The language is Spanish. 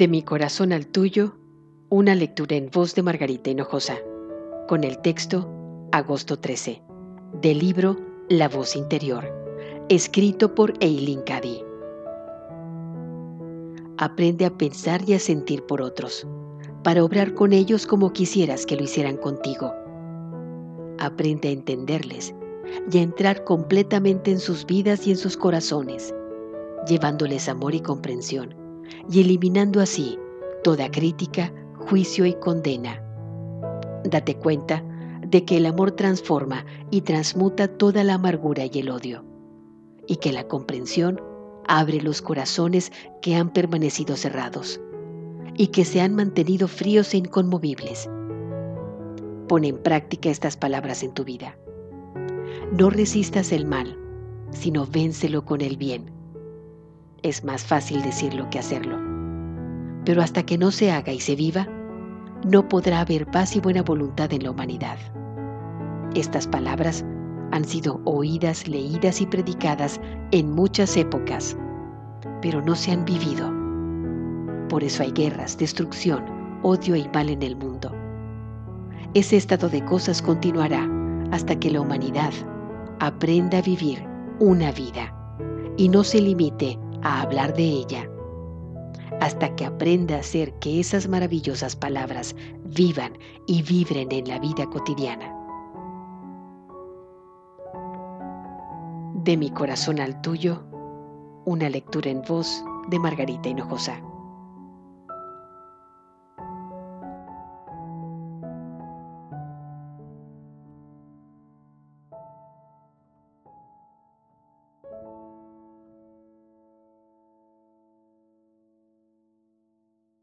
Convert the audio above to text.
De mi corazón al tuyo, una lectura en voz de Margarita Hinojosa, con el texto Agosto 13, del libro La voz interior, escrito por Eileen Cady. Aprende a pensar y a sentir por otros, para obrar con ellos como quisieras que lo hicieran contigo. Aprende a entenderles y a entrar completamente en sus vidas y en sus corazones, llevándoles amor y comprensión y eliminando así toda crítica, juicio y condena. Date cuenta de que el amor transforma y transmuta toda la amargura y el odio, y que la comprensión abre los corazones que han permanecido cerrados y que se han mantenido fríos e inconmovibles. Pon en práctica estas palabras en tu vida. No resistas el mal, sino vénselo con el bien es más fácil decirlo que hacerlo. Pero hasta que no se haga y se viva, no podrá haber paz y buena voluntad en la humanidad. Estas palabras han sido oídas, leídas y predicadas en muchas épocas, pero no se han vivido. Por eso hay guerras, destrucción, odio y mal en el mundo. Ese estado de cosas continuará hasta que la humanidad aprenda a vivir una vida y no se limite a hablar de ella, hasta que aprenda a hacer que esas maravillosas palabras vivan y vibren en la vida cotidiana. De mi corazón al tuyo, una lectura en voz de Margarita Hinojosa.